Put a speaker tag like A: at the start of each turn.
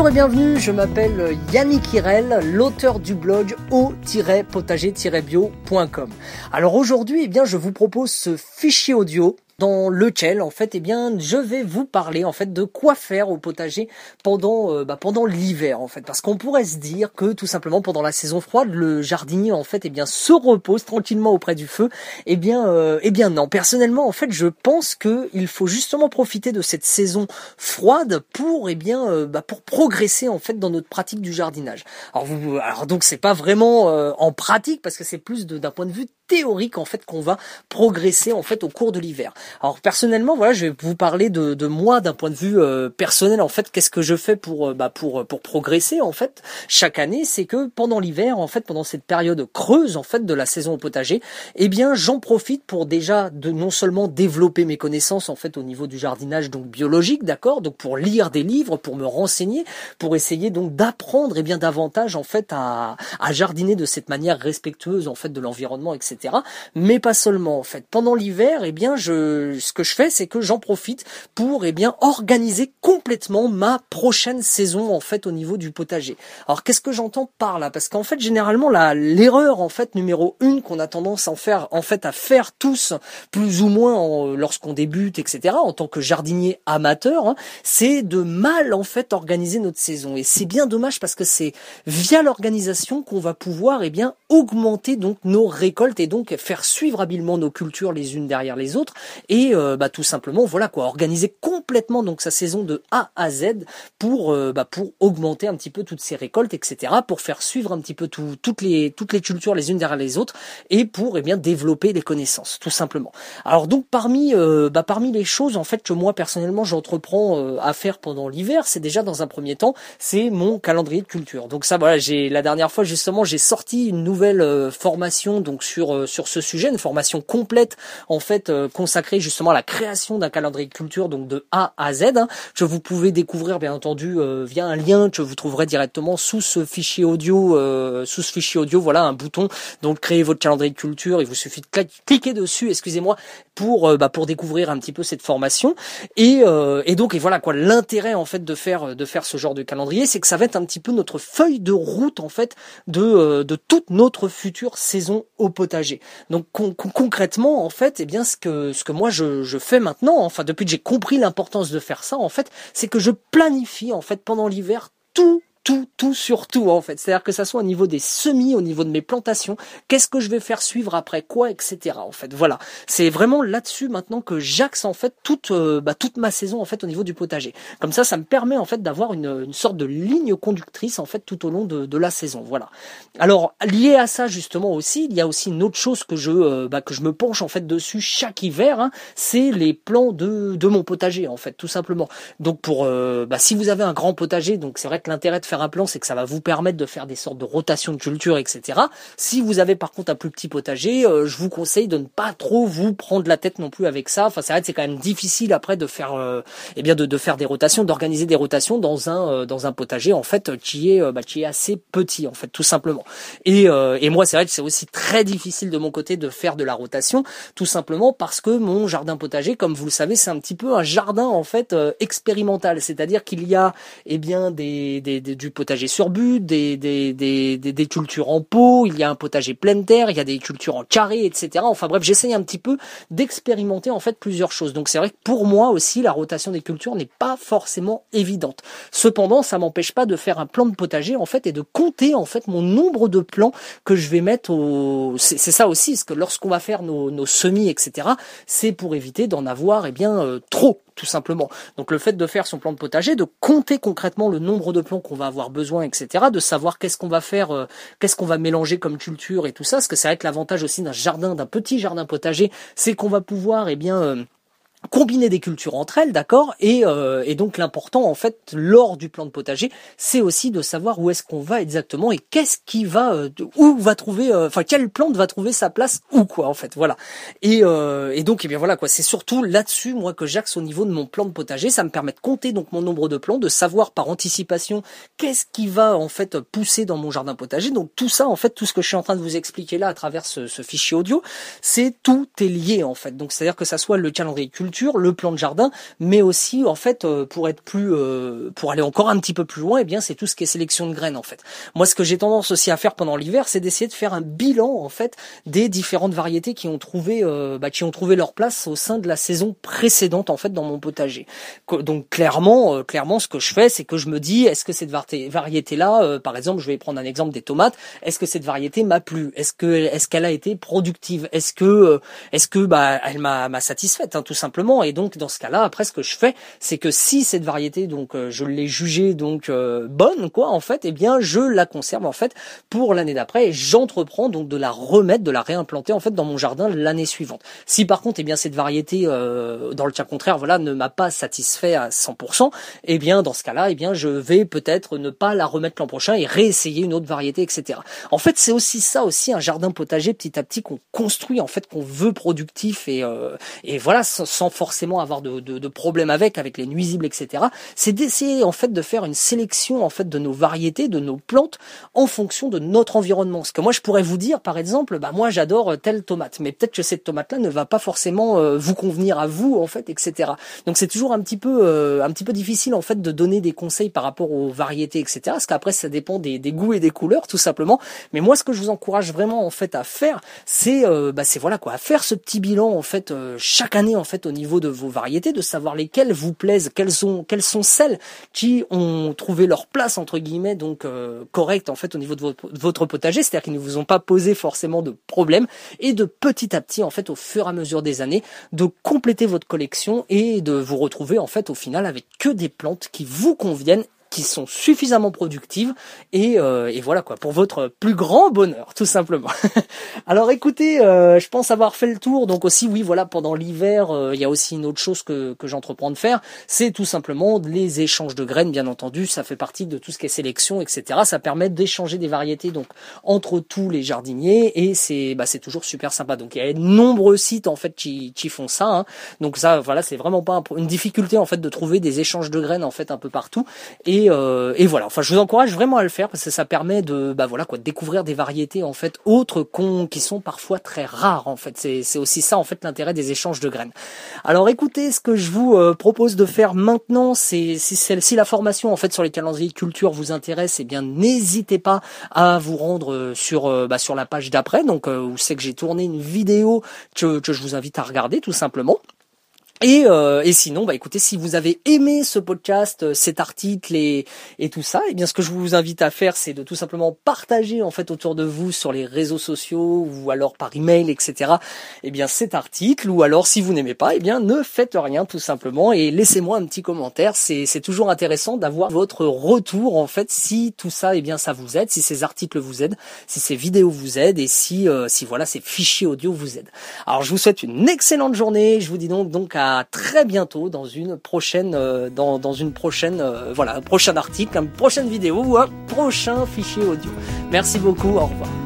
A: Bonjour et bienvenue, je m'appelle Yannick Irel, l'auteur du blog au-potager-bio.com. Alors aujourd'hui, eh bien, je vous propose ce fichier audio dans lequel en fait eh bien je vais vous parler en fait de quoi faire au potager pendant euh, bah, pendant l'hiver en fait. Parce qu'on pourrait se dire que tout simplement pendant la saison froide le jardinier en fait eh bien se repose tranquillement auprès du feu. Eh bien euh, eh bien non. Personnellement en fait je pense que il faut justement profiter de cette saison froide pour eh bien euh, bah, pour progresser en fait dans notre pratique du jardinage. Alors vous alors donc c'est pas vraiment en pratique parce que c'est plus d'un point de vue théorique en fait qu'on va progresser en fait au cours de l'hiver. Alors personnellement, voilà, je vais vous parler de, de moi d'un point de vue euh, personnel en fait. Qu'est-ce que je fais pour euh, bah, pour pour progresser en fait chaque année, c'est que pendant l'hiver en fait, pendant cette période creuse en fait de la saison au potager, eh bien j'en profite pour déjà de non seulement développer mes connaissances en fait au niveau du jardinage donc biologique, d'accord, donc pour lire des livres, pour me renseigner, pour essayer donc d'apprendre et eh bien davantage en fait à, à jardiner de cette manière respectueuse en fait de l'environnement, etc. Mais pas seulement en fait. Pendant l'hiver, eh bien, ce que je fais, c'est que j'en profite pour eh bien organiser complètement ma prochaine saison en fait au niveau du potager. Alors qu'est-ce que j'entends par là? Parce qu'en fait, généralement, la l'erreur en fait numéro une qu'on a tendance à faire en fait à faire tous plus ou moins lorsqu'on débute, etc. En tant que jardinier amateur, hein, c'est de mal en fait organiser notre saison. Et c'est bien dommage parce que c'est via l'organisation qu'on va pouvoir eh bien augmenter donc nos récoltes et donc faire suivre habilement nos cultures les unes derrière les autres. Et euh, bah, tout simplement voilà quoi organiser complètement donc sa saison de A à Z pour euh, bah, pour augmenter un petit peu toutes ces récoltes etc pour faire suivre un petit peu toutes les toutes les cultures les unes derrière les autres et pour eh bien développer des connaissances tout simplement. Alors donc parmi euh, bah, parmi les choses en fait que moi personnellement j'entreprends à faire pendant l'hiver c'est déjà dans un premier temps c'est mon calendrier de culture. Donc ça voilà j'ai la dernière fois justement j'ai sorti une nouvelle formation donc sur euh, sur ce sujet, une formation complète en fait euh, consacrée justement à la création d'un calendrier culture donc de A à Z hein, que vous pouvez découvrir bien entendu euh, via un lien que vous trouverez directement sous ce fichier audio sous ce fichier audio. Voilà un bouton donc créer votre calendrier culture il vous suffit de cliquer dessus excusez-moi pour bah, pour découvrir un petit peu cette formation. Et et donc et voilà quoi l'intérêt en fait de faire de faire ce genre de calendrier c'est que ça va être un petit peu notre feuille de route en fait de de toute notre future saison au potager. Donc concrètement, en fait, eh bien, ce que ce que moi je, je fais maintenant, enfin depuis que j'ai compris l'importance de faire ça, en fait, c'est que je planifie en fait pendant l'hiver tout tout, tout sur tout en fait. C'est-à-dire que ça soit au niveau des semis, au niveau de mes plantations, qu'est-ce que je vais faire suivre après quoi, etc. En fait, voilà. C'est vraiment là-dessus maintenant que j'axe en fait toute, euh, bah, toute ma saison en fait au niveau du potager. Comme ça, ça me permet en fait d'avoir une, une sorte de ligne conductrice en fait tout au long de, de la saison. Voilà. Alors lié à ça justement aussi, il y a aussi une autre chose que je, euh, bah, que je me penche en fait dessus chaque hiver, hein, c'est les plans de, de mon potager en fait, tout simplement. Donc pour, euh, bah, si vous avez un grand potager, donc c'est vrai que l'intérêt de faire un plan, c'est que ça va vous permettre de faire des sortes de rotations de culture, etc. Si vous avez par contre un plus petit potager, euh, je vous conseille de ne pas trop vous prendre la tête non plus avec ça. Enfin, c'est vrai que c'est quand même difficile après de faire, euh, eh bien, de, de, faire des rotations, d'organiser des rotations dans un euh, dans un potager en fait qui est bah, qui est assez petit en fait, tout simplement. Et, et moi, c'est vrai que c'est aussi très difficile de mon côté de faire de la rotation, tout simplement parce que mon jardin potager, comme vous le savez, c'est un petit peu un jardin en fait expérimental, c'est-à-dire qu'il y a eh bien des, des, des du potager sur but, des, des, des, des, cultures en pot, il y a un potager pleine terre, il y a des cultures en carré, etc. Enfin bref, j'essaye un petit peu d'expérimenter en fait plusieurs choses. Donc c'est vrai que pour moi aussi, la rotation des cultures n'est pas forcément évidente. Cependant, ça m'empêche pas de faire un plan de potager en fait et de compter en fait mon nombre de plants que je vais mettre au. C'est ça aussi, parce que lorsqu'on va faire nos, nos semis, etc. C'est pour éviter d'en avoir eh bien euh, trop tout simplement. Donc le fait de faire son plan de potager, de compter concrètement le nombre de plants qu'on va avoir besoin, etc., de savoir qu'est-ce qu'on va faire, euh, qu'est-ce qu'on va mélanger comme culture et tout ça, parce que c'est vrai que l'avantage aussi d'un jardin, d'un petit jardin potager, c'est qu'on va pouvoir, eh bien, euh, combiner des cultures entre elles, d'accord et, euh, et donc l'important en fait lors du plan de potager, c'est aussi de savoir où est-ce qu'on va exactement et qu'est-ce qui va euh, où va trouver euh, enfin quelle plante va trouver sa place où quoi en fait, voilà. Et, euh, et donc eh bien voilà quoi, c'est surtout là-dessus moi que j'axe au niveau de mon plan de potager, ça me permet de compter donc mon nombre de plants, de savoir par anticipation qu'est-ce qui va en fait pousser dans mon jardin potager. Donc tout ça en fait tout ce que je suis en train de vous expliquer là à travers ce, ce fichier audio, c'est tout est lié en fait. Donc c'est-à-dire que ça soit le calendrier culture le plan de jardin, mais aussi en fait pour être plus, pour aller encore un petit peu plus loin, et eh bien c'est tout ce qui est sélection de graines en fait. Moi, ce que j'ai tendance aussi à faire pendant l'hiver, c'est d'essayer de faire un bilan en fait des différentes variétés qui ont trouvé, bah, qui ont trouvé leur place au sein de la saison précédente en fait dans mon potager. Donc clairement, clairement, ce que je fais, c'est que je me dis, est-ce que cette variété-là, par exemple, je vais prendre un exemple des tomates, est-ce que cette variété m'a plu? Est-ce que est-ce qu'elle a été productive? Est-ce que euh, est-ce que bah elle m'a m'a satisfaite hein, tout simplement? Et donc dans ce cas-là, après ce que je fais, c'est que si cette variété donc euh, je l'ai jugée donc euh, bonne quoi en fait, eh bien je la conserve en fait pour l'année d'après et j'entreprends donc de la remettre, de la réimplanter en fait dans mon jardin l'année suivante. Si par contre eh bien cette variété dans le cas contraire voilà ne m'a pas satisfait à 100%, eh bien dans ce cas-là eh bien je vais peut-être ne pas la remettre l'an prochain et réessayer une autre variété etc. En fait c'est aussi ça aussi un jardin potager petit à petit qu'on construit en fait qu'on veut productif et euh, et voilà sans, forcément avoir de, de, avec avec les nuisibles etc. C'est d'essayer en fait de faire une sélection en fait de nos variétés de nos plantes en fonction de notre environnement. Parce que moi je pourrais vous dire par exemple bah moi j'adore telle tomate mais peut-être que cette tomate là ne va pas forcément euh, vous convenir à vous en fait etc. Donc c'est toujours un petit peu euh, un petit peu difficile en fait de donner des conseils par rapport aux variétés etc. Parce qu'après ça dépend des, des goûts et des couleurs tout simplement. Mais moi ce que je vous encourage vraiment en fait à faire c'est euh, bah, c'est voilà quoi, à faire ce petit bilan en fait euh, chaque année en fait au niveau de vos variétés, de savoir lesquelles vous plaisent, quelles sont quelles sont celles qui ont trouvé leur place entre guillemets donc euh, correcte en fait au niveau de votre, votre potager, c'est-à-dire qu'ils ne vous ont pas posé forcément de problème et de petit à petit en fait au fur et à mesure des années de compléter votre collection et de vous retrouver en fait au final avec que des plantes qui vous conviennent qui sont suffisamment productives et, euh, et voilà quoi pour votre plus grand bonheur tout simplement. Alors écoutez, euh, je pense avoir fait le tour. Donc aussi oui voilà pendant l'hiver euh, il y a aussi une autre chose que, que j'entreprends de faire, c'est tout simplement les échanges de graines bien entendu. Ça fait partie de tout ce qui est sélection etc. Ça permet d'échanger des variétés donc entre tous les jardiniers et c'est bah, c'est toujours super sympa. Donc il y a de nombreux sites en fait qui, qui font ça. Hein. Donc ça voilà c'est vraiment pas une difficulté en fait de trouver des échanges de graines en fait un peu partout euh, et, voilà. Enfin, je vous encourage vraiment à le faire parce que ça permet de, bah voilà quoi, de découvrir des variétés en fait autres qu'on, qui sont parfois très rares en fait. C'est, aussi ça en fait l'intérêt des échanges de graines. Alors écoutez, ce que je vous euh, propose de faire maintenant, c'est si, la formation en fait sur les calendriers de culture vous intéresse, eh bien n'hésitez pas à vous rendre euh, sur bah, sur la page d'après, donc où c'est que j'ai tourné une vidéo que je vous invite à regarder tout simplement. Et, euh, et sinon, bah écoutez, si vous avez aimé ce podcast, euh, cet article et, et tout ça, et eh bien ce que je vous invite à faire, c'est de tout simplement partager en fait autour de vous sur les réseaux sociaux ou alors par email, etc. Et eh bien cet article, ou alors si vous n'aimez pas, eh bien ne faites rien tout simplement et laissez-moi un petit commentaire. C'est c'est toujours intéressant d'avoir votre retour en fait si tout ça, et bien ça vous aide, si ces articles vous aident, si ces vidéos vous aident et si euh, si voilà ces fichiers audio vous aident. Alors je vous souhaite une excellente journée. Je vous dis donc donc à très bientôt dans une prochaine, euh, dans, dans une prochaine, euh, voilà, un prochain article, une prochaine vidéo ou un prochain fichier audio. Merci beaucoup, au revoir.